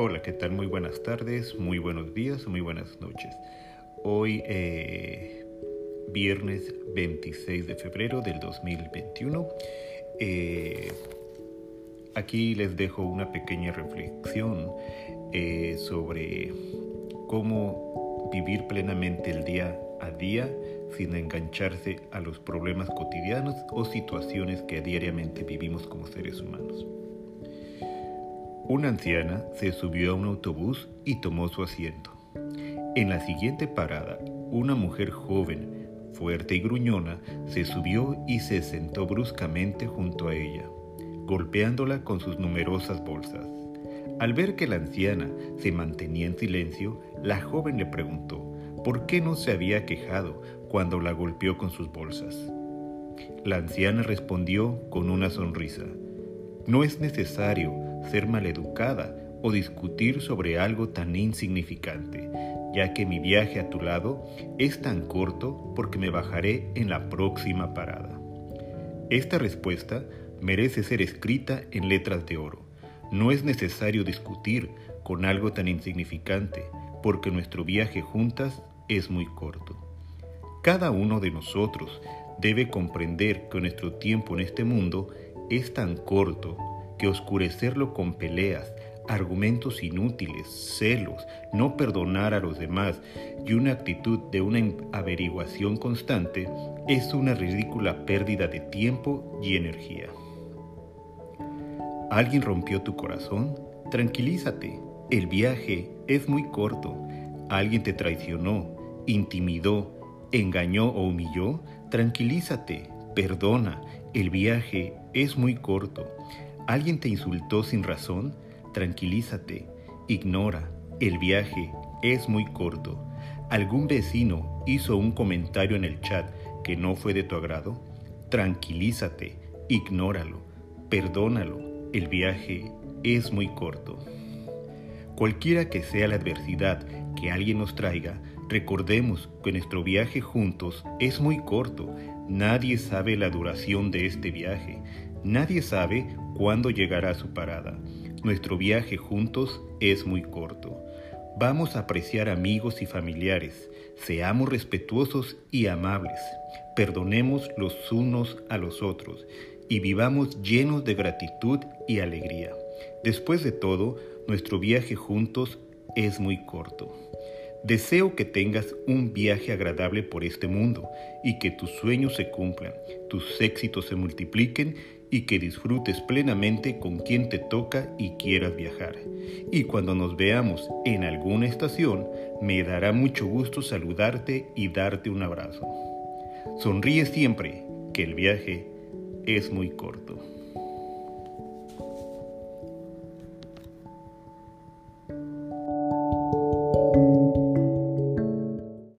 Hola, ¿qué tal? Muy buenas tardes, muy buenos días, muy buenas noches. Hoy, eh, viernes 26 de febrero del 2021, eh, aquí les dejo una pequeña reflexión eh, sobre cómo vivir plenamente el día a día sin engancharse a los problemas cotidianos o situaciones que diariamente vivimos como seres humanos. Una anciana se subió a un autobús y tomó su asiento. En la siguiente parada, una mujer joven, fuerte y gruñona, se subió y se sentó bruscamente junto a ella, golpeándola con sus numerosas bolsas. Al ver que la anciana se mantenía en silencio, la joven le preguntó por qué no se había quejado cuando la golpeó con sus bolsas. La anciana respondió con una sonrisa, no es necesario ser maleducada o discutir sobre algo tan insignificante, ya que mi viaje a tu lado es tan corto porque me bajaré en la próxima parada. Esta respuesta merece ser escrita en letras de oro. No es necesario discutir con algo tan insignificante, porque nuestro viaje juntas es muy corto. Cada uno de nosotros debe comprender que nuestro tiempo en este mundo es tan corto que oscurecerlo con peleas, argumentos inútiles, celos, no perdonar a los demás y una actitud de una averiguación constante es una ridícula pérdida de tiempo y energía. ¿Alguien rompió tu corazón? Tranquilízate, el viaje es muy corto. ¿Alguien te traicionó, intimidó, engañó o humilló? Tranquilízate, perdona, el viaje es muy corto. ¿Alguien te insultó sin razón? Tranquilízate, ignora, el viaje es muy corto. ¿Algún vecino hizo un comentario en el chat que no fue de tu agrado? Tranquilízate, ignóralo, perdónalo, el viaje es muy corto. Cualquiera que sea la adversidad que alguien nos traiga, recordemos que nuestro viaje juntos es muy corto. Nadie sabe la duración de este viaje. Nadie sabe cuándo llegará su parada. Nuestro viaje juntos es muy corto. Vamos a apreciar amigos y familiares. Seamos respetuosos y amables. Perdonemos los unos a los otros y vivamos llenos de gratitud y alegría. Después de todo, nuestro viaje juntos es muy corto. Deseo que tengas un viaje agradable por este mundo y que tus sueños se cumplan, tus éxitos se multipliquen y que disfrutes plenamente con quien te toca y quieras viajar. Y cuando nos veamos en alguna estación, me dará mucho gusto saludarte y darte un abrazo. Sonríe siempre, que el viaje es muy corto.